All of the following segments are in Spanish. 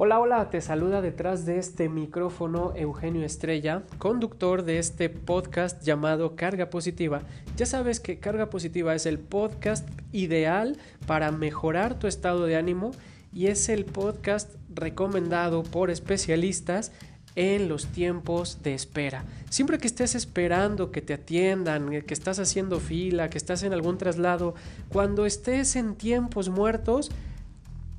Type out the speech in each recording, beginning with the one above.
Hola, hola, te saluda detrás de este micrófono Eugenio Estrella, conductor de este podcast llamado Carga Positiva. Ya sabes que Carga Positiva es el podcast ideal para mejorar tu estado de ánimo y es el podcast recomendado por especialistas en los tiempos de espera. Siempre que estés esperando que te atiendan, que estás haciendo fila, que estás en algún traslado, cuando estés en tiempos muertos,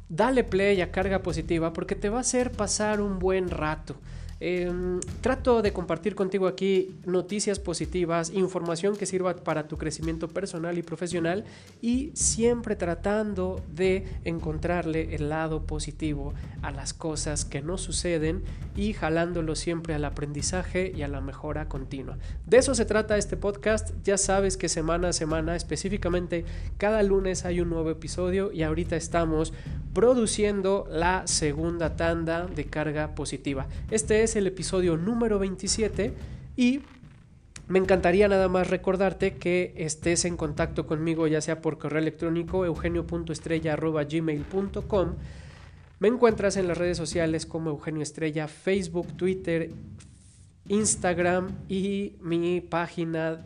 dale play a carga positiva porque te va a hacer pasar un buen rato. Em, trato de compartir contigo aquí noticias positivas, información que sirva para tu crecimiento personal y profesional y siempre tratando de encontrarle el lado positivo a las cosas que no suceden y jalándolo siempre al aprendizaje y a la mejora continua. De eso se trata este podcast. Ya sabes que semana a semana, específicamente cada lunes hay un nuevo episodio y ahorita estamos produciendo la segunda tanda de carga positiva. Este es el episodio número 27 y me encantaría nada más recordarte que estés en contacto conmigo ya sea por correo electrónico eugenio.estrella.gmail.com Me encuentras en las redes sociales como Eugenio Estrella, Facebook, Twitter, Instagram y mi página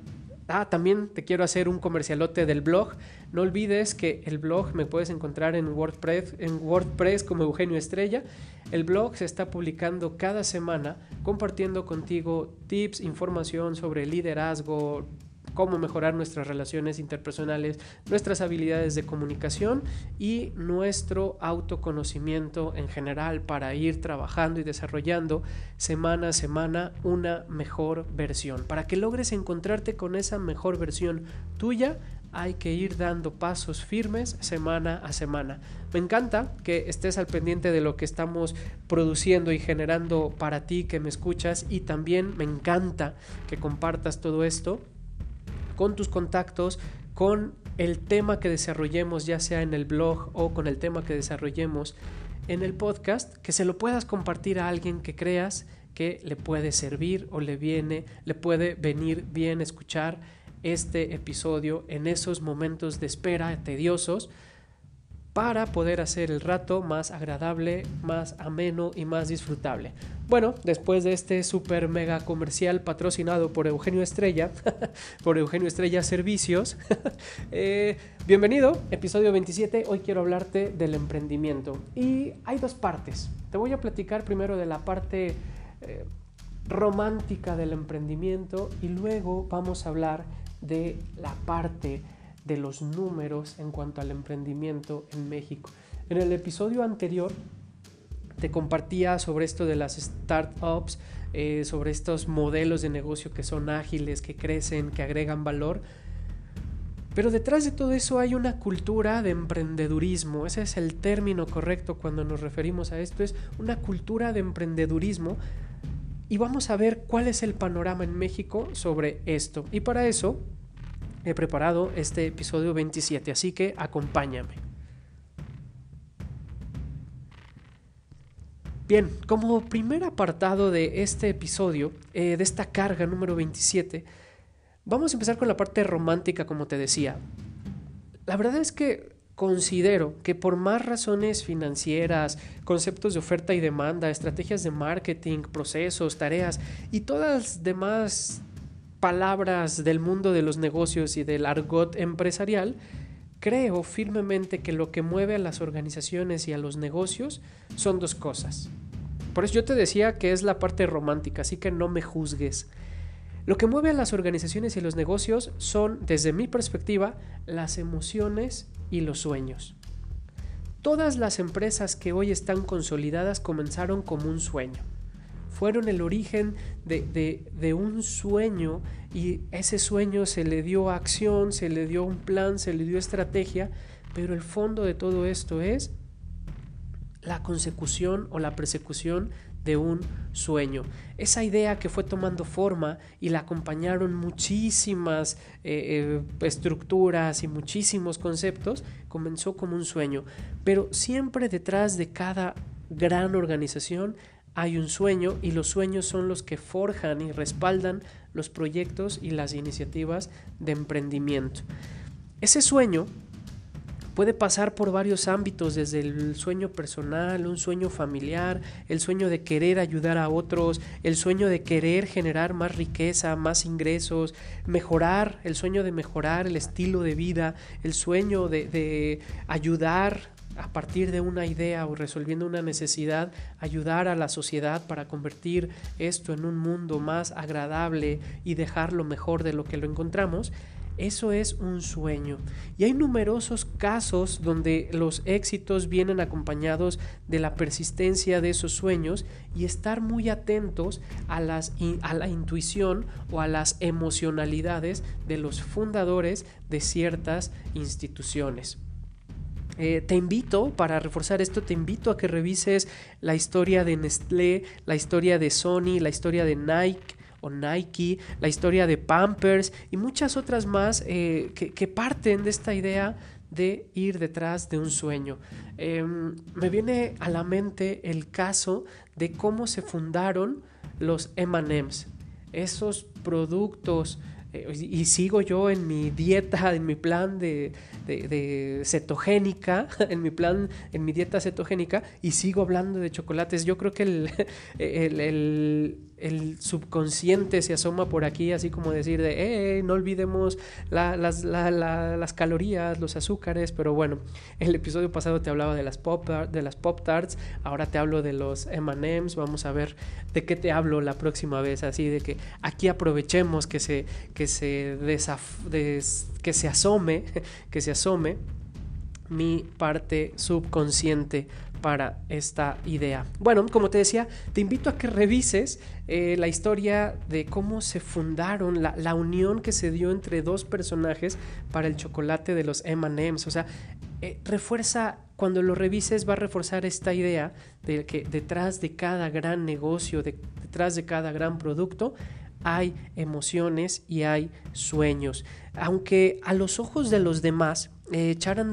Ah, también te quiero hacer un comercialote del blog. No olvides que el blog me puedes encontrar en WordPress, en WordPress como Eugenio Estrella. El blog se está publicando cada semana compartiendo contigo tips, información sobre liderazgo, cómo mejorar nuestras relaciones interpersonales, nuestras habilidades de comunicación y nuestro autoconocimiento en general para ir trabajando y desarrollando semana a semana una mejor versión. Para que logres encontrarte con esa mejor versión tuya, hay que ir dando pasos firmes semana a semana. Me encanta que estés al pendiente de lo que estamos produciendo y generando para ti que me escuchas y también me encanta que compartas todo esto con tus contactos, con el tema que desarrollemos, ya sea en el blog o con el tema que desarrollemos en el podcast, que se lo puedas compartir a alguien que creas que le puede servir o le viene, le puede venir bien escuchar este episodio en esos momentos de espera tediosos para poder hacer el rato más agradable, más ameno y más disfrutable. Bueno, después de este super mega comercial patrocinado por Eugenio Estrella, por Eugenio Estrella Servicios, eh, bienvenido, episodio 27, hoy quiero hablarte del emprendimiento. Y hay dos partes. Te voy a platicar primero de la parte eh, romántica del emprendimiento y luego vamos a hablar de la parte de los números en cuanto al emprendimiento en México. En el episodio anterior te compartía sobre esto de las startups, eh, sobre estos modelos de negocio que son ágiles, que crecen, que agregan valor. Pero detrás de todo eso hay una cultura de emprendedurismo. Ese es el término correcto cuando nos referimos a esto. Es una cultura de emprendedurismo. Y vamos a ver cuál es el panorama en México sobre esto. Y para eso he preparado este episodio 27, así que acompáñame. Bien, como primer apartado de este episodio, eh, de esta carga número 27, vamos a empezar con la parte romántica, como te decía. La verdad es que considero que por más razones financieras, conceptos de oferta y demanda, estrategias de marketing, procesos, tareas y todas las demás palabras del mundo de los negocios y del argot empresarial, creo firmemente que lo que mueve a las organizaciones y a los negocios son dos cosas. Por eso yo te decía que es la parte romántica, así que no me juzgues. Lo que mueve a las organizaciones y los negocios son, desde mi perspectiva, las emociones y los sueños. Todas las empresas que hoy están consolidadas comenzaron como un sueño fueron el origen de, un sueño y ese sueño se le dio acción, se le dio un plan, se le dio estrategia, pero el fondo de todo esto es la consecución o la persecución de un sueño. Esa idea que fue tomando forma y la acompañaron muchísimas eh, eh, estructuras y muchísimos conceptos, comenzó como un sueño. Pero siempre detrás de cada gran organización hay un sueño y los sueños son los que forjan y respaldan los proyectos y las iniciativas de emprendimiento. Ese sueño Puede pasar por varios ámbitos, desde el sueño personal, un sueño familiar, el sueño de querer ayudar a otros, el sueño de querer generar más riqueza, más ingresos, mejorar, el sueño de mejorar el estilo de vida, el sueño de, de ayudar a partir de una idea o resolviendo una necesidad, ayudar a la sociedad para convertir esto en un mundo más agradable y dejarlo mejor de lo que lo encontramos, eso es un sueño. Y hay numerosos casos donde los éxitos vienen acompañados de la persistencia de esos sueños y estar muy atentos a, las, a la intuición o a las emocionalidades de los fundadores de ciertas instituciones. Eh, te invito, para reforzar esto, te invito a que revises la historia de Nestlé, la historia de Sony, la historia de Nike o Nike, la historia de Pampers y muchas otras más eh, que, parten de esta idea de ir detrás de un sueño. Em, me viene a la mente el caso de cómo se fundaron los MMs, esos productos eh, y sigo yo en mi dieta, en mi plan de, cetogénica, en mi plan, en mi dieta cetogénica, y sigo hablando de chocolates. Yo creo que el el subconsciente se asoma por aquí, así como decir de, eh, no olvidemos las, calorías, los azúcares, pero bueno, el episodio pasado te hablaba de las Pop, de las pop Tarts, ahora te hablo de los M&M's, vamos a ver de qué te hablo la próxima vez, así de que aquí aprovechemos que se, que se, que se asome, que se asome mi parte subconsciente para esta idea. Bueno, como te decía, te invito a que revises eh, la historia de cómo se fundaron, la, unión que se dio entre dos personajes para el chocolate de los MMs. O sea, eh, refuerza, cuando lo revises, va a reforzar esta idea de que detrás de cada gran negocio, detrás de cada gran producto, hay emociones y hay sueños. Aunque a los ojos de los demás, echar,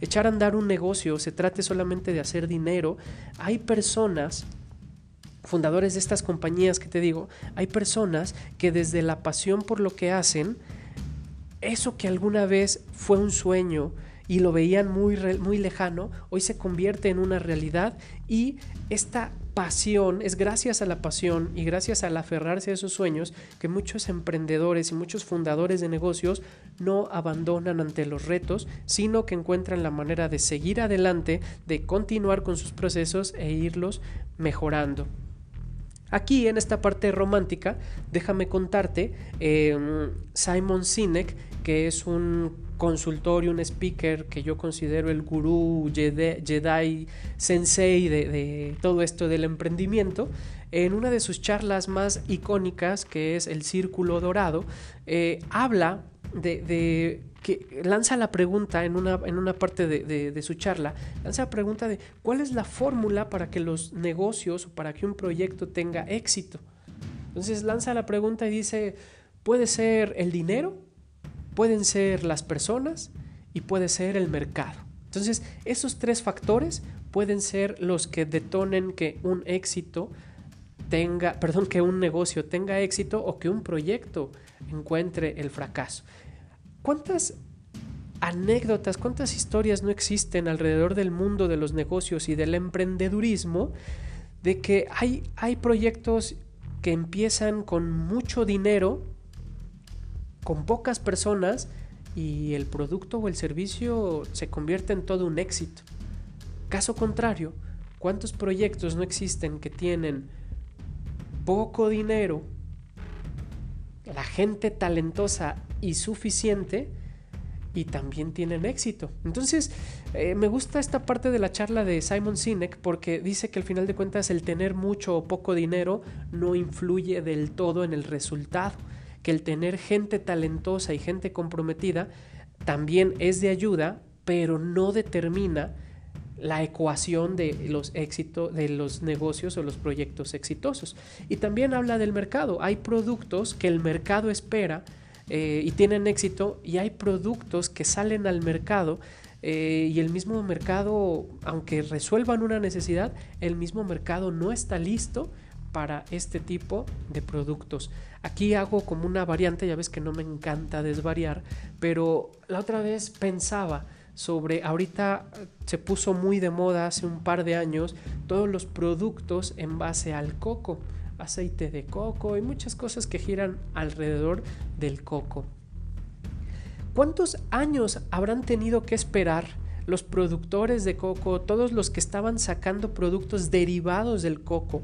echar a andar un negocio se trate solamente de hacer dinero, hay personas fundadores de estas compañías que te digo, hay personas que desde la pasión por lo que hacen, eso que alguna vez fue un sueño y lo veían muy, muy lejano, hoy se convierte en una realidad y esta pasión, es gracias a la pasión y gracias al aferrarse a esos sueños que muchos emprendedores y muchos fundadores de negocios no abandonan ante los retos, sino que encuentran la manera de seguir adelante, de continuar con sus procesos e irlos mejorando. Aquí en esta parte romántica, déjame contarte, em, Simon Sinek, que es un consultor y un speaker que yo considero el gurú Jedi, sensei de, todo esto del emprendimiento, en una de sus charlas más icónicas, que es el Círculo Dorado, eh, habla de, que lanza la pregunta en una, en una parte de, su charla, lanza la pregunta de cuál es la fórmula para que los negocios o para que un proyecto tenga éxito. Entonces lanza la pregunta y dice, puede ser el dinero, pueden ser las personas y puede ser el mercado. Entonces, esos tres factores pueden ser los que detonen que un éxito tenga, perdón, que un negocio tenga éxito o que un proyecto encuentre el fracaso. ¿Cuántas anécdotas, cuántas historias no existen alrededor del mundo de los negocios y del emprendedurismo de que hay, hay proyectos que empiezan con mucho dinero con pocas personas y el producto o el servicio se convierte en todo un éxito. Caso contrario, ¿cuántos proyectos no existen que tienen poco dinero, la gente talentosa y suficiente y también tienen éxito? Entonces, eh, me gusta esta parte de la charla de Simon Sinek porque dice que al final de cuentas el tener mucho o poco dinero no influye del todo en el resultado que el tener gente talentosa y gente comprometida también es de ayuda, pero no determina la ecuación de los éxitos de los negocios o los proyectos exitosos. Y también habla del mercado. Hay productos que el mercado espera eh, y tienen éxito y hay productos que salen al mercado eh, y el mismo mercado, aunque resuelvan una necesidad, el mismo mercado no está listo para este tipo de productos. Aquí hago como una variante, ya ves que no me encanta desvariar, pero la otra vez pensaba sobre, ahorita se puso muy de moda hace un par de años, todos los productos en base al coco, aceite de coco y muchas cosas que giran alrededor del coco. ¿Cuántos años habrán tenido que esperar los productores de coco, todos los que estaban sacando productos derivados del coco?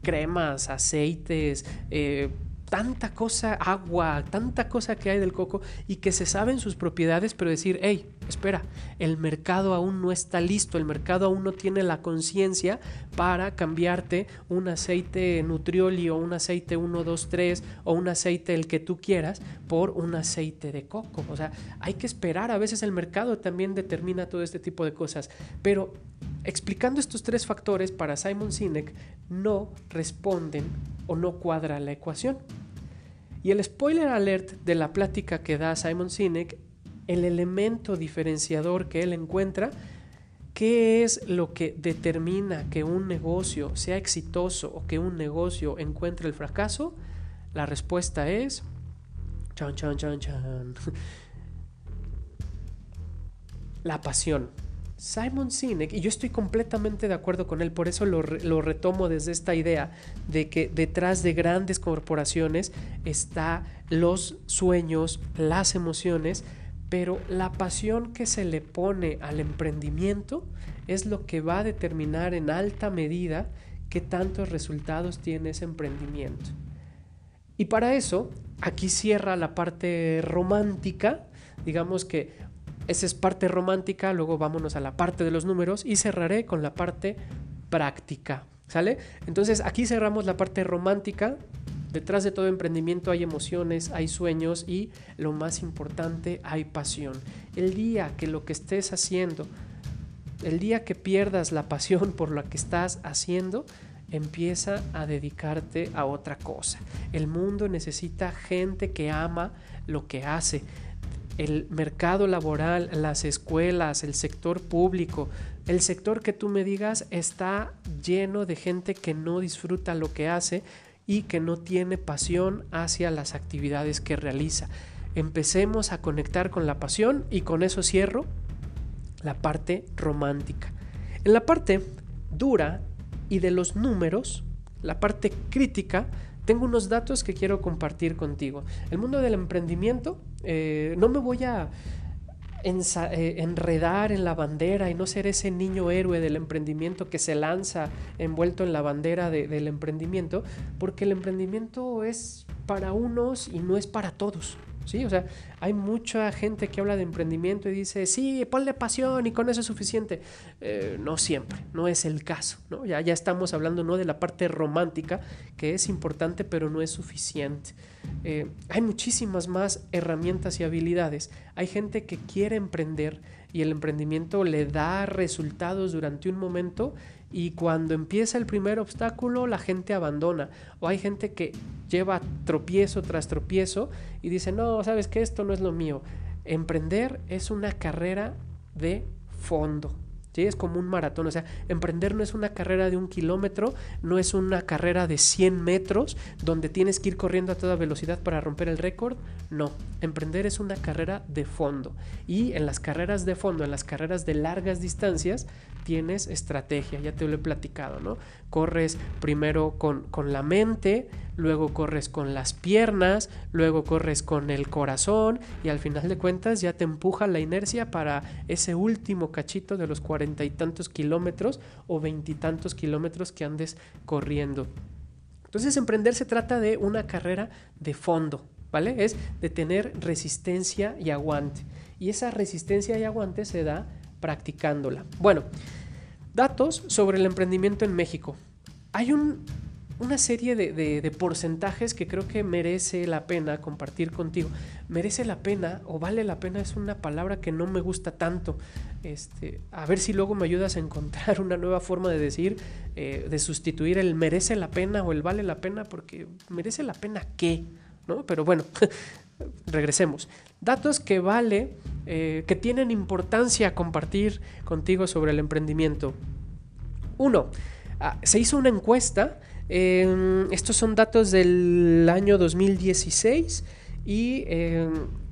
Cremas, aceites, eh, tanta cosa, agua, tanta cosa que hay del coco y que se saben sus propiedades, pero decir, hey, espera, el mercado aún no está listo, el mercado aún no tiene la conciencia para cambiarte un aceite Nutrioli o un aceite 123 o un aceite el que tú quieras por un aceite de coco. O sea, hay que esperar, a veces el mercado también determina todo este tipo de cosas, pero explicando estos tres factores para Simon Sinek no responden o no cuadra la ecuación. Y el spoiler alert de la plática que da Simon Sinek, el elemento diferenciador que él encuentra, ¿qué es lo que determina que un negocio sea exitoso o que un negocio encuentre el fracaso? La respuesta es chan chan chan chan. La pasión. Simon Sinek, y yo estoy completamente de acuerdo con él, por eso lo, retomo desde esta idea de que detrás de grandes corporaciones está los sueños, las emociones, pero la pasión que se le pone al emprendimiento es lo que va a determinar en alta medida qué tantos resultados tiene ese emprendimiento. Y para eso, aquí cierra la parte romántica, digamos que esa es parte romántica, luego vámonos a la parte de los números y cerraré con la parte práctica. ¿Sale? Entonces aquí cerramos la parte romántica. Detrás de todo emprendimiento hay emociones, hay sueños y lo más importante, hay pasión. El día que lo que estés haciendo, el día que pierdas la pasión por lo que estás haciendo, empieza a dedicarte a otra cosa. El mundo necesita gente que ama lo que hace el mercado laboral, las escuelas, el sector público, el sector que tú me digas está lleno de gente que no disfruta lo que hace y que no tiene pasión hacia las actividades que realiza. Empecemos a conectar con la pasión y con eso cierro la parte romántica. En la parte dura y de los números, la parte crítica, tengo unos datos que quiero compartir contigo. El mundo del emprendimiento, eh, no me voy a eh, enredar en la bandera y no ser ese niño héroe del emprendimiento que se lanza envuelto en la bandera del emprendimiento, porque el emprendimiento es para unos y no es para todos. ¿Sí? O sea, hay mucha gente que habla de emprendimiento y dice, sí, ponle pasión y con eso es suficiente. Eh, no siempre, no es el caso. Ya, ya estamos hablando no de la parte romántica, que es importante, pero no es suficiente. Eh, hay muchísimas más herramientas y habilidades. Hay gente que quiere emprender y el emprendimiento le da resultados durante un momento y cuando empieza el primer obstáculo la gente abandona. O hay gente que lleva tropiezo tras tropiezo y dice, no, sabes que esto no es lo mío. Emprender es una carrera de fondo. ¿sí? Es como un maratón, o sea, emprender no es una carrera de un kilómetro, no es una carrera de 100 metros donde tienes que ir corriendo a toda velocidad para romper el récord, no, emprender es una carrera de fondo y en las carreras de fondo, en las carreras de largas distancias, tienes estrategia, ya te lo he platicado, ¿no? Corres primero con, con la mente, luego corres con las piernas, luego corres con el corazón y al final de cuentas ya te empuja la inercia para ese último cachito de los cuarenta y tantos kilómetros o veintitantos kilómetros que andes corriendo. Entonces emprender se trata de una carrera de fondo, ¿vale? Es de tener resistencia y aguante. Y esa resistencia y aguante se da practicándola. Bueno, datos sobre el emprendimiento en México. Hay un, una serie de, porcentajes que creo que merece la pena compartir contigo. Merece la pena o vale la pena es una palabra que no me gusta tanto. Este, a ver si luego me ayudas a encontrar una nueva forma de decir, eh, de sustituir el merece la pena o el vale la pena, porque merece la pena qué, ¿no? Pero bueno, regresemos. Datos que vale, eh, que tienen importancia compartir contigo sobre el emprendimiento. Uno, ah, se hizo una encuesta estos son datos del año 2016 y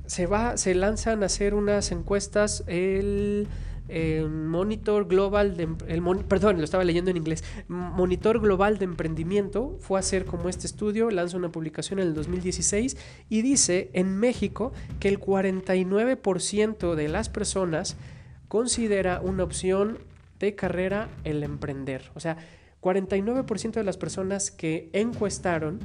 se va, se lanzan a hacer unas encuestas el Monitor Global de, el perdón, lo estaba leyendo en inglés. Monitor Global de Emprendimiento fue a hacer como este estudio, lanza una publicación en el 2016 y dice en México que el 49% de las personas considera una opción de carrera el emprender. O sea, 49% de las personas que encuestaron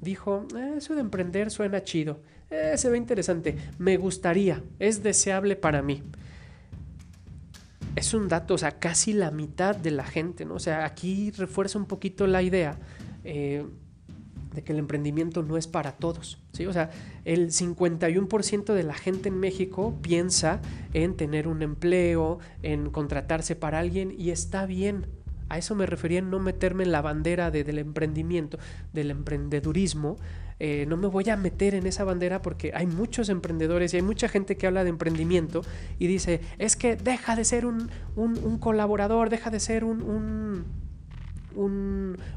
dijo, eh, eso de emprender suena chido, eh, se ve interesante, me gustaría, es deseable para mí es un dato, o sea, casi la mitad de la gente, ¿no? O sea, aquí refuerza un poquito la idea eh, de que el emprendimiento no es para todos, ¿sí? O sea, el 51% de la gente en México piensa en tener un empleo, en contratarse para alguien y está bien. A eso me refería en no meterme en la bandera del emprendimiento, del emprendedurismo, eh, no me voy a meter en esa bandera porque hay muchos emprendedores y hay mucha gente que habla de emprendimiento y dice, es que deja de ser un, colaborador, deja de ser un,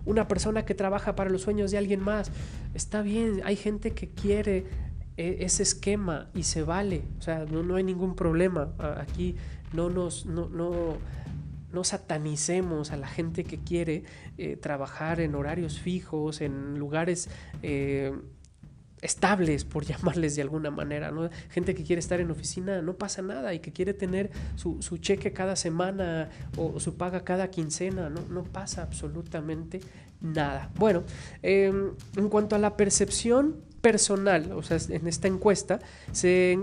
una persona que trabaja para los sueños de alguien más. Está bien, hay gente que quiere e, ese esquema y se vale, o sea, no, no hay ningún problema. Aquí no nos... No, no, no satanicemos a la gente que quiere eh, trabajar en horarios fijos, en lugares eh, estables, por llamarles de alguna manera. ¿no? Gente que quiere estar en oficina, no pasa nada, y que quiere tener su, cheque cada semana o su paga cada quincena, no, no pasa absolutamente nada. Bueno, em, en cuanto a la percepción personal, o sea, en esta encuesta se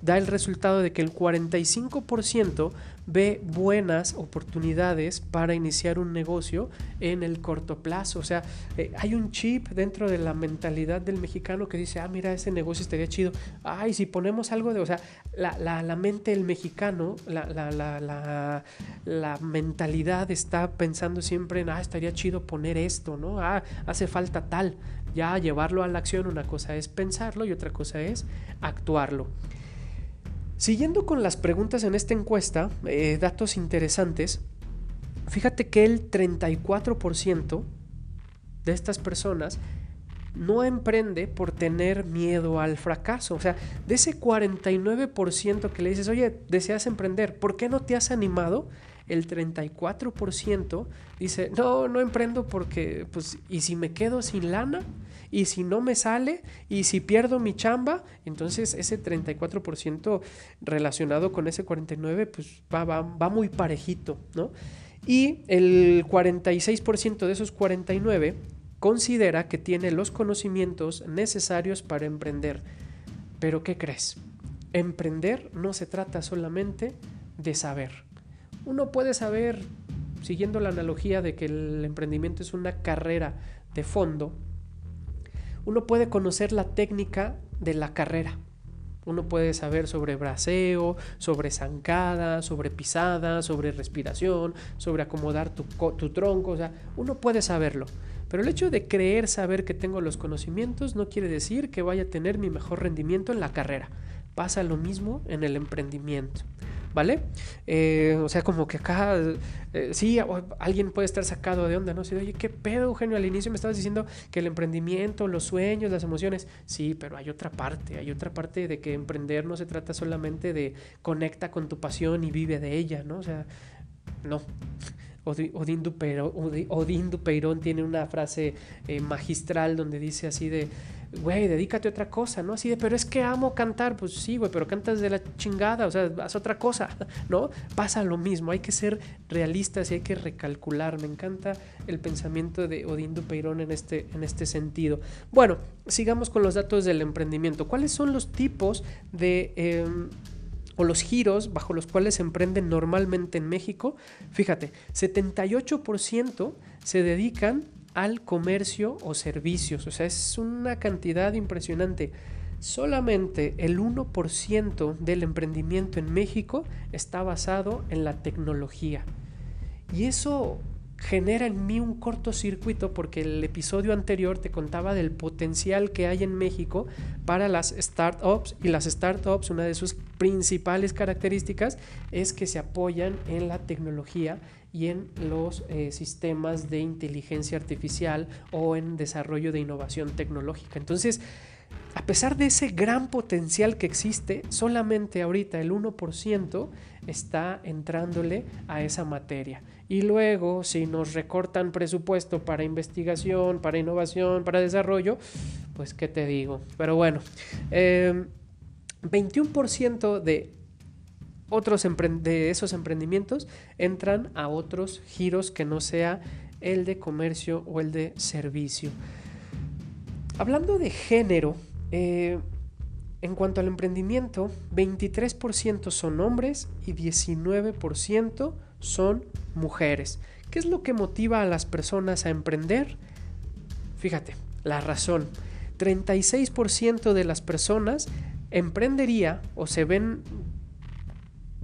da el resultado de que el 45% ve buenas oportunidades para iniciar un negocio en el corto plazo. O sea, eh, hay un chip dentro de la mentalidad del mexicano que dice, ah, mira, ese negocio estaría chido. Ay, si ponemos algo de, o sea, la, la, la mente del mexicano, la, la, la, mentalidad está pensando siempre en, ah, estaría chido poner esto, ¿no? Ah, hace falta tal. Ya llevarlo a la acción, una cosa es pensarlo y otra cosa es actuarlo. Siguiendo con las preguntas en esta encuesta, eh, datos interesantes, fíjate que el 34% de estas personas no emprende por tener miedo al fracaso. O sea, de ese 49% que le dices, oye, deseas emprender, ¿por qué no te has animado? El 34% dice, no, no emprendo porque, pues, ¿y si me quedo sin lana? Y si no me sale y si pierdo mi chamba, entonces ese 34% relacionado con ese 49% pues va, va, va muy parejito, ¿no? Y el 46% de esos 49 considera que tiene los conocimientos necesarios para emprender. Pero ¿qué crees? Emprender no se trata solamente de saber. Uno puede saber, siguiendo la analogía de que el emprendimiento es una carrera de fondo, uno puede conocer la técnica de la carrera. Uno puede saber sobre braceo, sobre zancada, sobre pisada, sobre respiración, sobre acomodar tu, tu, tronco. O sea, uno puede saberlo. Pero el hecho de creer saber que tengo los conocimientos no quiere decir que vaya a tener mi mejor rendimiento en la carrera. Pasa lo mismo en el emprendimiento. ¿vale? Eh, o sea, como que acá, eh, sí, alguien puede estar sacado de onda, ¿no? Si, oye, ¿qué pedo, Eugenio? Al inicio me estabas diciendo que el emprendimiento, los sueños, las emociones, sí, pero hay otra parte, hay otra parte de que emprender no se trata solamente de conecta con tu pasión y vive de ella, ¿no? O sea, no. Odín Dupeirón, tiene una frase eh, magistral donde dice así de güey, dedícate a otra cosa, ¿no? Así de, pero es que amo cantar, pues sí, güey, pero cantas de la chingada, o sea, haz otra cosa, ¿no? Pasa lo mismo, hay que ser realistas y hay que recalcular. Me encanta el pensamiento de Odín Dupeirón en este, en este sentido. Bueno, sigamos con los datos del emprendimiento. ¿Cuáles son los tipos de... Em, o los giros bajo los cuales se emprenden normalmente en México, fíjate, 78% se dedican al comercio o servicios. O sea, es una cantidad impresionante. Solamente el 1% del emprendimiento en México está basado en la tecnología. Y eso genera en mí un cortocircuito porque el episodio anterior te contaba del potencial que hay en México para las startups y las startups, una de sus principales características es que se apoyan en la tecnología y en los eh, sistemas de inteligencia artificial o en desarrollo de innovación tecnológica. Entonces, a pesar de ese gran potencial que existe, solamente ahorita el 1% está entrándole a esa materia. Y luego, si nos recortan presupuesto para investigación, para innovación, para desarrollo, pues qué te digo. Pero bueno, 21% em, de otros de esos emprendimientos entran a otros giros que no sea el de comercio o el de servicio. Hablando de género, eh, en cuanto al emprendimiento, 23% son hombres y 19% son mujeres. ¿Qué es lo que motiva a las personas a emprender? Fíjate, la razón. 36% de las personas emprendería o se ven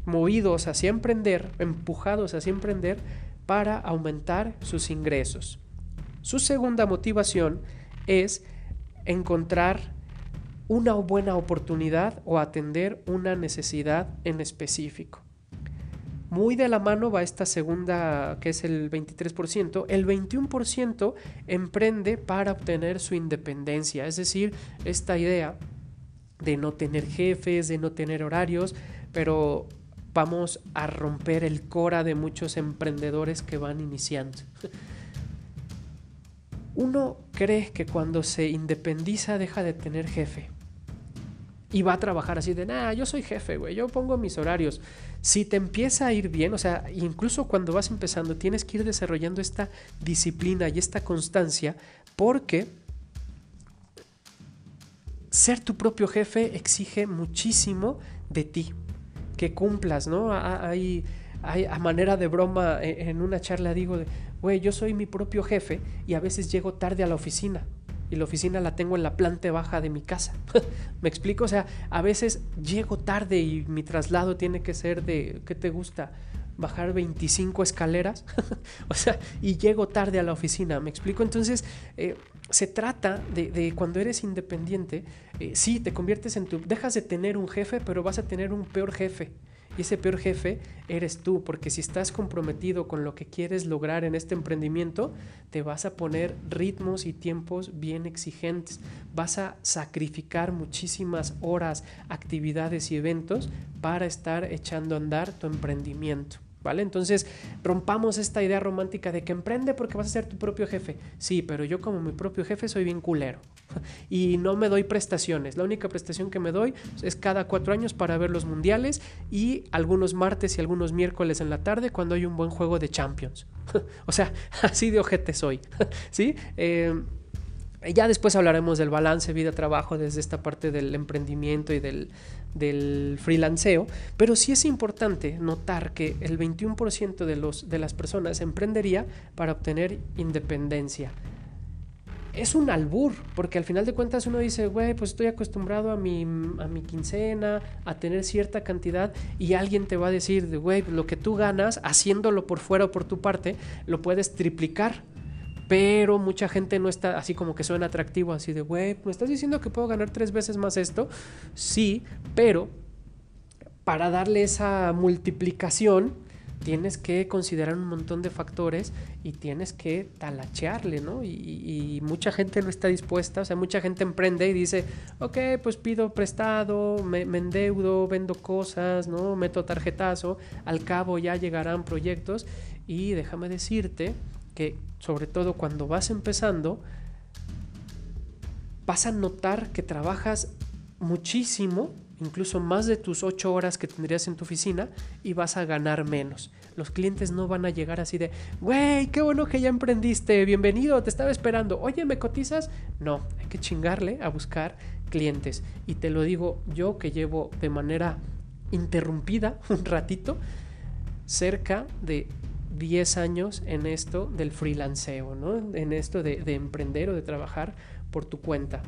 movidos hacia emprender, empujados hacia emprender para aumentar sus ingresos. Su segunda motivación es encontrar una buena oportunidad o atender una necesidad en específico. Muy de la mano va esta segunda, que es el 23%. El 21% emprende para obtener su independencia, es decir, esta idea de no tener jefes, de no tener horarios, pero vamos a romper el cora de muchos emprendedores que van iniciando. Uno cree que cuando se independiza deja de tener jefe y va a trabajar así de, nada, yo soy jefe, güey, yo pongo mis horarios. Si te empieza a ir bien, o sea, incluso cuando vas empezando, tienes que ir desarrollando esta disciplina y esta constancia porque ser tu propio jefe exige muchísimo de ti, que cumplas, ¿no? Hay, a manera de broma e, en una charla digo, güey, yo soy mi propio jefe y a veces llego tarde a la oficina y la oficina la tengo en la planta baja de mi casa. ¿Me explico? O sea, a veces llego tarde y mi traslado tiene que ser de, ¿qué te gusta? Bajar 25 escaleras. o sea, y llego tarde a la oficina. ¿Me explico? Entonces, eh, se trata de, cuando eres independiente, eh, sí, te conviertes en tu... Dejas de tener un jefe, pero vas a tener un peor jefe. Y ese peor jefe eres tú, porque si estás comprometido con lo que quieres lograr en este emprendimiento, te vas a poner ritmos y tiempos bien exigentes. Vas a sacrificar muchísimas horas, actividades y eventos para estar echando a andar tu emprendimiento. ¿Vale? Entonces, rompamos esta idea romántica de que emprende porque vas a ser tu propio jefe. Sí, pero yo como mi propio jefe soy bien culero y no me doy prestaciones. La única prestación que me doy es cada cuatro años para ver los mundiales y algunos martes y algunos miércoles en la tarde cuando hay un buen juego de Champions. o sea, así de ojete soy. ¿Sí? Eh, ya después hablaremos del balance vida-trabajo desde esta parte del emprendimiento y del, del freelanceo, pero sí es importante notar que el 21% de, los, de las personas emprendería para obtener independencia. Es un albur, porque al final de cuentas uno dice, güey, pues estoy acostumbrado a mi, a mi quincena, a tener cierta cantidad, y alguien te va a decir, güey, lo que tú ganas haciéndolo por fuera o por tu parte, lo puedes triplicar pero mucha gente no está así como que suena atractivo, así de, güey, ¿me estás diciendo que puedo ganar tres veces más esto? Sí, pero para darle esa multiplicación tienes que considerar un montón de factores y tienes que talachearle, ¿no? Y, mucha gente no está dispuesta, o sea, mucha gente emprende y dice, ok, pues pido prestado, me, me endeudo, vendo cosas, ¿no? Meto tarjetazo, al cabo ya llegarán proyectos y déjame decirte que sobre todo cuando vas empezando, vas a notar que trabajas muchísimo, incluso más de tus ocho horas que tendrías en tu oficina y vas a ganar menos. Los clientes no van a llegar así de, güey, qué bueno que ya emprendiste, bienvenido, te estaba esperando, oye, ¿me cotizas? No, hay que chingarle a buscar clientes. Y te lo digo yo que llevo de manera interrumpida un ratito, cerca de 10 años en esto del freelanceo, ¿no? en esto de, emprender o de trabajar por tu cuenta.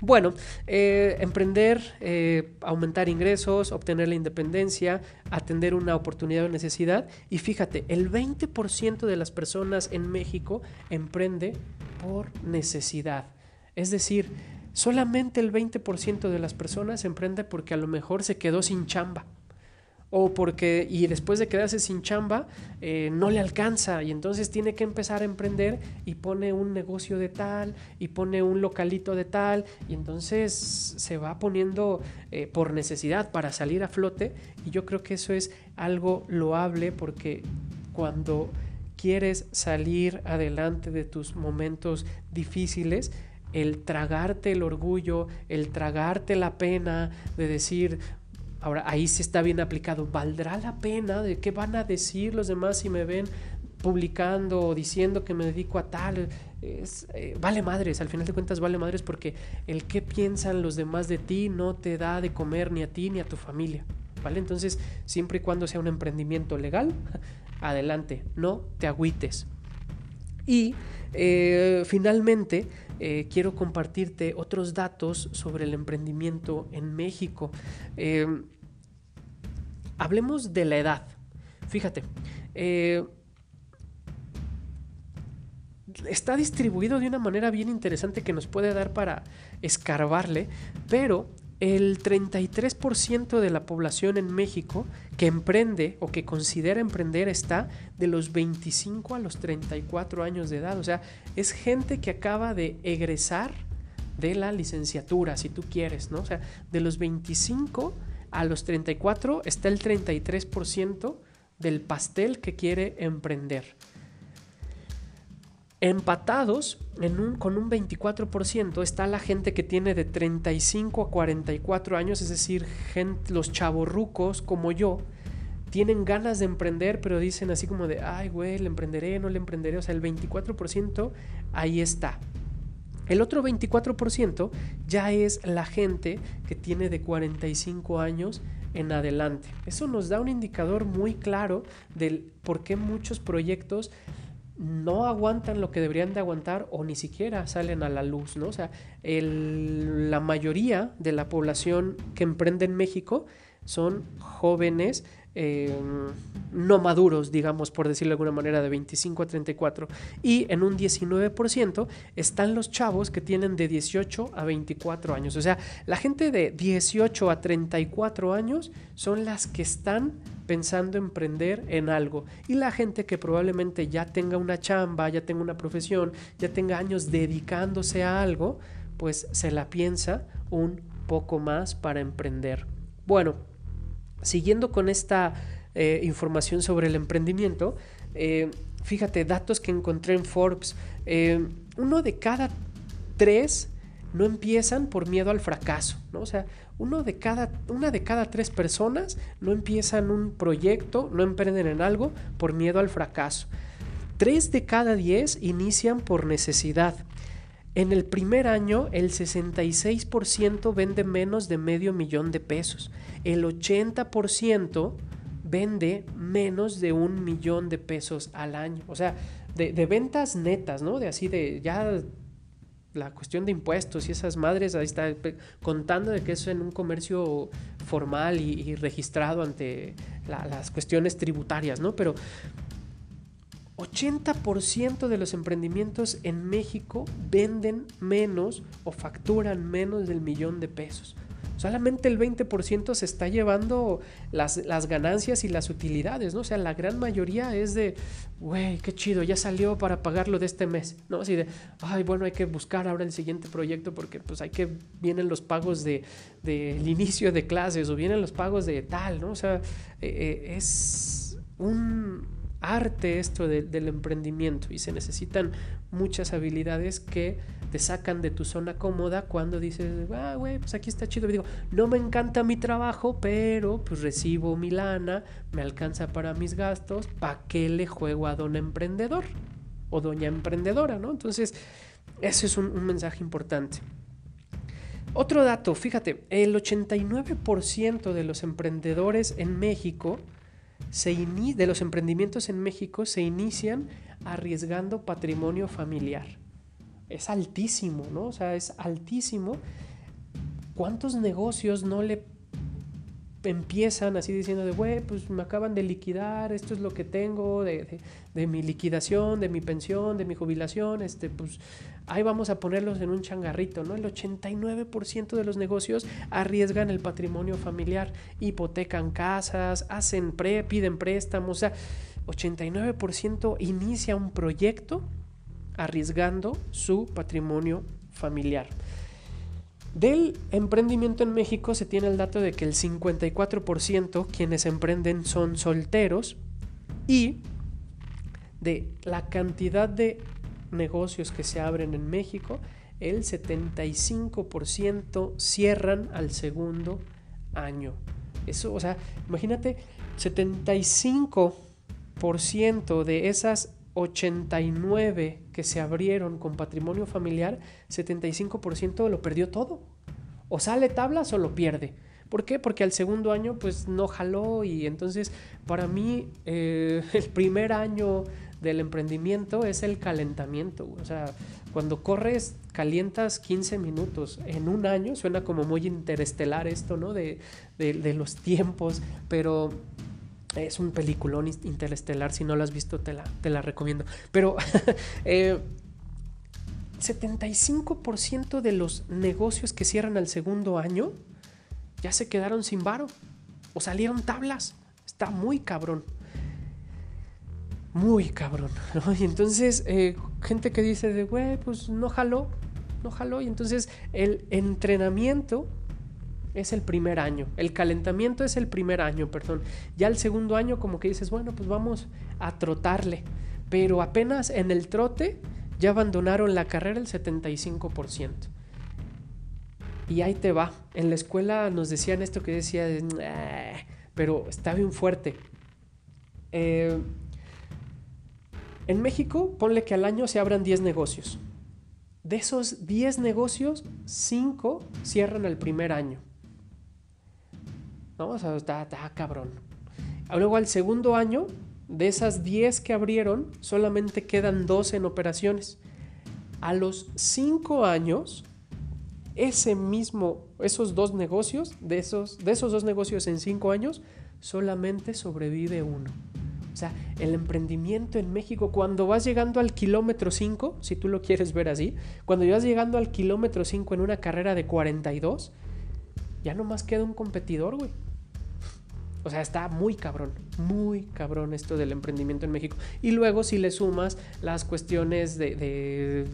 Bueno, eh, emprender, eh, aumentar ingresos, obtener la independencia, atender una oportunidad o necesidad. Y fíjate, el 20% de las personas en México emprende por necesidad. Es decir, solamente el 20% de las personas emprende porque a lo mejor se quedó sin chamba o porque y después de quedarse sin chamba eh, no le alcanza y entonces tiene que empezar a emprender y pone un negocio de tal y pone un localito de tal y entonces se va poniendo eh, por necesidad para salir a flote y yo creo que eso es algo loable porque cuando quieres salir adelante de tus momentos difíciles el tragarte el orgullo, el tragarte la pena de decir, Ahora, ahí sí está bien aplicado. ¿Valdrá la pena? ¿De qué van a decir los demás si me ven publicando o diciendo que me dedico a tal? Es, eh, vale madres, al final de cuentas vale madres porque el qué piensan los demás de ti no te da de comer ni a ti ni a tu familia. ¿Vale? Entonces, siempre y cuando sea un emprendimiento legal, adelante, no te agüites. Y eh, finalmente, eh, quiero compartirte otros datos sobre el emprendimiento en México. Hablemos de la edad. Fíjate, eh, está distribuido de una manera bien interesante que nos puede dar para escarbarle, pero el 33% de la población en México que emprende o que considera emprender está de los 25 a los 34 años de edad. O sea, es gente que acaba de egresar de la licenciatura, si tú quieres, ¿no? O sea, de los 25 a los 34 está el 33% del pastel que quiere emprender. Empatados un, con un 24% está la gente que tiene de 35 a 44 años, es decir, gente, los chavorrucos como yo, tienen ganas de emprender, pero dicen así como de, ay, güey, le emprenderé, no le emprenderé. O sea, el 24% ahí está. El otro 24% ya es la gente que tiene de 45 años en adelante. Eso nos da un indicador muy claro del por qué muchos proyectos no aguantan lo que deberían de aguantar o ni siquiera salen a la luz, ¿no? O sea, la mayoría de la población que emprende en México son jóvenes Em, no maduros, digamos, por decirlo de alguna manera, de 25 a 34. Y en un 19% están los chavos que tienen de 18 a 24 años. O sea, la gente de 18 a 34 años son las que están pensando emprender en algo. Y la gente que probablemente ya tenga una chamba, ya tenga una profesión, ya tenga años dedicándose a algo, pues se la piensa un poco más para emprender. Bueno, Siguiendo con esta eh, información sobre el emprendimiento, eh, fíjate, datos que encontré en Forbes. Eh, uno de cada tres no empiezan por miedo al fracaso, ¿no? O sea, uno de cada, una de cada tres personas no empiezan un proyecto, no emprenden en algo por miedo al fracaso. Tres de cada diez inician por necesidad. En el primer año, el 66% vende menos de medio millón de pesos. El 80% vende menos de un millón de pesos al año. O sea, de, ventas netas, ¿no? De así de ya la cuestión de impuestos y esas madres, ahí está contando de que eso en un comercio formal y, registrado ante las cuestiones tributarias, ¿no? Pero 80% de los emprendimientos en México venden menos o facturan menos del millón de pesos. Solamente el 20% se está llevando las, ganancias y las utilidades, ¿no? O sea, la gran mayoría es de, güey, qué chido, ya salió para pagarlo de este mes, ¿no? Así de, ay, bueno, hay que buscar ahora el siguiente proyecto porque pues hay que, vienen los pagos del de, inicio de clases o vienen los pagos de tal, ¿no? O sea, eh, eh, es un, arte esto del emprendimiento y se necesitan muchas habilidades que te sacan de tu zona cómoda cuando dices, ah, güey, pues aquí está chido. Y digo, no me encanta mi trabajo, pero pues recibo mi lana, me alcanza para mis gastos, ¿para qué le juego a don emprendedor o doña emprendedora, no? Entonces, eso es un, un mensaje importante. Otro dato, fíjate, el 89% de los emprendedores en México de los emprendimientos en México se inician arriesgando patrimonio familiar. Es altísimo, ¿no? O sea, es altísimo. ¿Cuántos negocios no le empiezan así diciendo de, güey, pues me acaban de liquidar, esto es lo que tengo de, de, mi liquidación, de mi pensión, de mi jubilación, este, pues ahí vamos a ponerlos en un changarrito, ¿no? El 89% de los negocios arriesgan el patrimonio familiar, hipotecan casas, hacen pre, piden préstamos, o sea, 89% inicia un proyecto arriesgando su patrimonio familiar. Del emprendimiento en México se tiene el dato de que el 54% quienes emprenden son solteros y de la cantidad de negocios que se abren en México, el 75% cierran al segundo año. Eso, o sea, imagínate, 75% de esas 89 que se abrieron con patrimonio familiar, 75% lo perdió todo. O sale tablas o lo pierde. ¿Por qué? Porque al segundo año pues no jaló y entonces para mí eh, el primer año del emprendimiento es el calentamiento. O sea, cuando corres calientas 15 minutos en un año, suena como muy interestelar esto, ¿no? De, de los tiempos, pero es un peliculón interestelar, si no lo has visto te la, te la recomiendo. Pero eh, 75% de los negocios que cierran al segundo año ya se quedaron sin varo o salieron tablas. Está muy cabrón. Muy cabrón. Y entonces, eh, gente que dice de, güey, pues no jaló, no jaló. Y entonces el entrenamiento es el primer año. El calentamiento es el primer año, perdón. Ya el segundo año como que dices, bueno, pues vamos a trotarle. Pero apenas en el trote ya abandonaron la carrera el 75%. Y ahí te va. En la escuela nos decían esto que decía, pero está bien fuerte. Eh, en México, ponle que al año se abran 10 negocios. De esos 10 negocios, 5 cierran el primer año. ¿No? O sea, está, cabrón. Luego al segundo año, de esas 10 que abrieron, solamente quedan 2 en operaciones. A los 5 años, ese mismo, esos dos negocios, de esos, de esos dos negocios en 5 años, solamente sobrevive uno. O sea, el emprendimiento en México, cuando vas llegando al kilómetro 5, si tú lo quieres ver así, cuando vas llegando al kilómetro 5 en una carrera de 42, ya no más queda un competidor, güey. O sea, está muy cabrón, muy cabrón esto del emprendimiento en México. Y luego si le sumas las cuestiones de,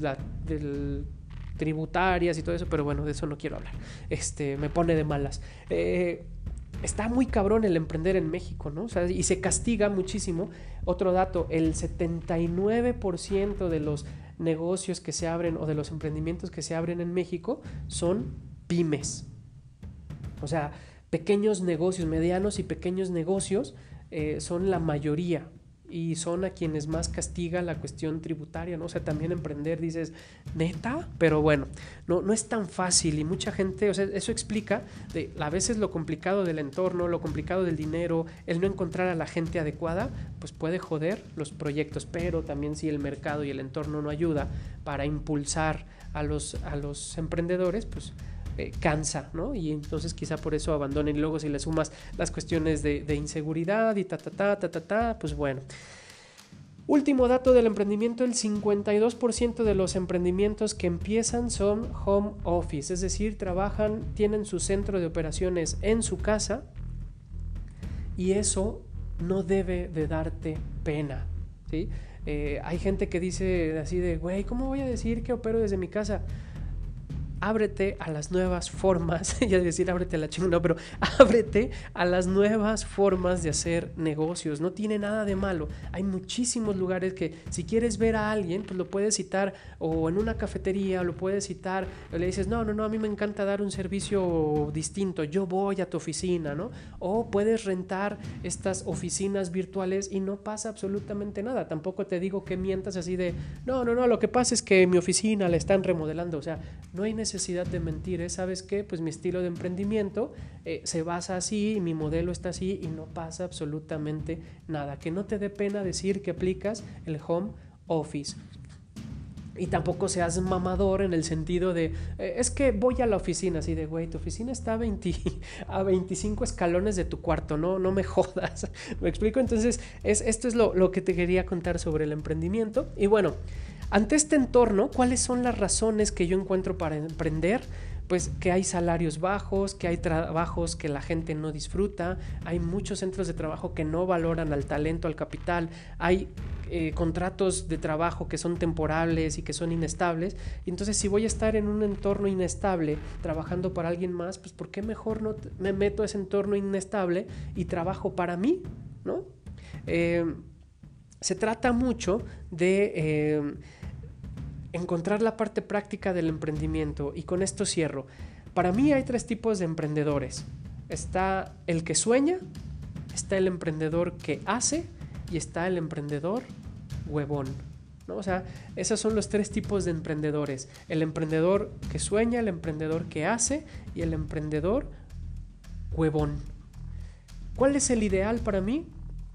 tributarias y todo eso, pero bueno, de eso no quiero hablar. Este, me pone de malas. Eh, está muy cabrón el emprender en México, ¿no? Y se castiga muchísimo. Otro dato, el 79% de los negocios que se abren o de los emprendimientos que se abren en México son pymes. O sea, pequeños negocios, medianos y pequeños negocios eh, son la mayoría y son a quienes más castiga la cuestión tributaria, ¿no? O sea, también emprender, dices, neta, pero bueno, no, no es tan fácil y mucha gente, o sea, eso explica de, a veces lo complicado del entorno, lo complicado del dinero, el no encontrar a la gente adecuada, pues puede joder los proyectos, pero también si el mercado y el entorno no ayuda para impulsar a los, a los emprendedores, pues eh, cansa, ¿no? Y entonces quizá por eso abandonen. Luego si le sumas las cuestiones de, inseguridad y ta, ta, ta, ta, ta, ta, pues bueno. Último dato del emprendimiento, el 52% de los emprendimientos que empiezan son home office, es decir, trabajan, tienen su centro de operaciones en su casa y eso no debe de darte pena, ¿sí? Eh, hay gente que dice así de, güey, ¿cómo voy a decir que opero desde mi casa? Ábrete a las nuevas formas, ya decir ábrete a la chingada, pero ábrete a las nuevas formas de hacer negocios. No tiene nada de malo. Hay muchísimos lugares que si quieres ver a alguien, pues lo puedes citar o en una cafetería, lo puedes citar, o le dices, no, no, no, a mí me encanta dar un servicio distinto, yo voy a tu oficina, ¿no? O puedes rentar estas oficinas virtuales y no pasa absolutamente nada. Tampoco te digo que mientas así de, no, no, no, lo que pasa es que mi oficina la están remodelando. O sea, no hay necesidad necesidad de mentir, ¿eh? ¿sabes qué? Pues mi estilo de emprendimiento eh, se basa así, mi modelo está así y no pasa absolutamente nada. Que no te dé pena decir que aplicas el home office. y tampoco seas mamador en el sentido de, eh, es que voy a la oficina, así de, güey, tu oficina está a, 20, a 25 escalones de tu cuarto, no, no me jodas. ¿Me explico? Entonces, es, esto es lo, lo que te quería contar sobre el emprendimiento. Y bueno, ante este entorno, ¿cuáles son las razones que yo encuentro para emprender? pues que hay salarios bajos, que hay trabajos que la gente no disfruta, hay muchos centros de trabajo que no valoran al talento, al capital, hay eh, contratos de trabajo que son temporales y que son inestables. Entonces si voy a estar en un entorno inestable trabajando para alguien más, pues ¿por qué mejor no me meto a ese entorno inestable y trabajo para mí? ¿no? Eh, se trata mucho de... Eh, encontrar la parte práctica del emprendimiento y con esto cierro. Para mí hay tres tipos de emprendedores. Está el que sueña, está el emprendedor que hace y está el emprendedor huevón. ¿no? O sea, esos son los tres tipos de emprendedores. El emprendedor que sueña, el emprendedor que hace y el emprendedor huevón. ¿Cuál es el ideal para mí?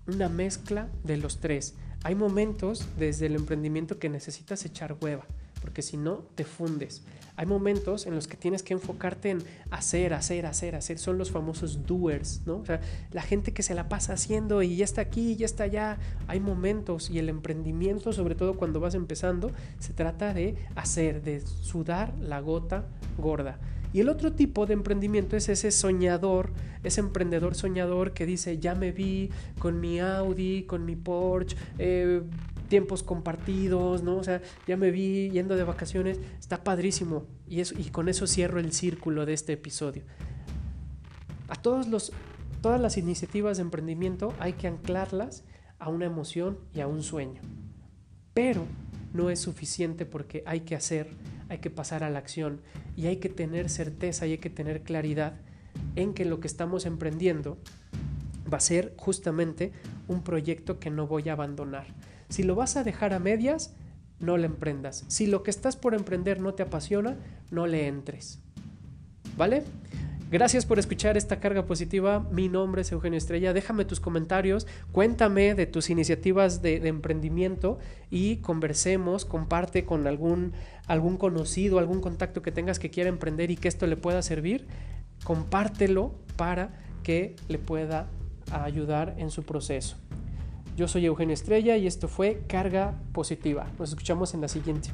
Una mezcla de los tres. Hay momentos desde el emprendimiento que necesitas echar hueva, porque si no, te fundes. Hay momentos en los que tienes que enfocarte en hacer, hacer, hacer, hacer. Son los famosos doers, ¿no? O sea, la gente que se la pasa haciendo y ya está aquí, ya está allá. Hay momentos y el emprendimiento, sobre todo cuando vas empezando, se trata de hacer, de sudar la gota gorda. Y el otro tipo de emprendimiento es ese soñador, ese emprendedor soñador que dice, ya me vi con mi Audi, con mi Porsche, eh, tiempos compartidos, ¿no? O sea, ya me vi yendo de vacaciones, está padrísimo. Y, eso, y con eso cierro el círculo de este episodio. A todos los, todas las iniciativas de emprendimiento hay que anclarlas a una emoción y a un sueño. Pero no es suficiente porque hay que hacer, hay que pasar a la acción y hay que tener certeza y hay que tener claridad en que lo que estamos emprendiendo va a ser justamente un proyecto que no voy a abandonar. Si lo vas a dejar a medias, no le emprendas. Si lo que estás por emprender no te apasiona, no le entres. ¿Vale? Gracias por escuchar esta carga positiva. Mi nombre es Eugenio Estrella. Déjame tus comentarios, cuéntame de tus iniciativas de, emprendimiento y conversemos, comparte con algún, algún conocido, algún contacto que tengas que quiera emprender y que esto le pueda servir. Compártelo para que le pueda ayudar en su proceso. Yo soy Eugenio Estrella y esto fue Carga Positiva. Nos escuchamos en la siguiente.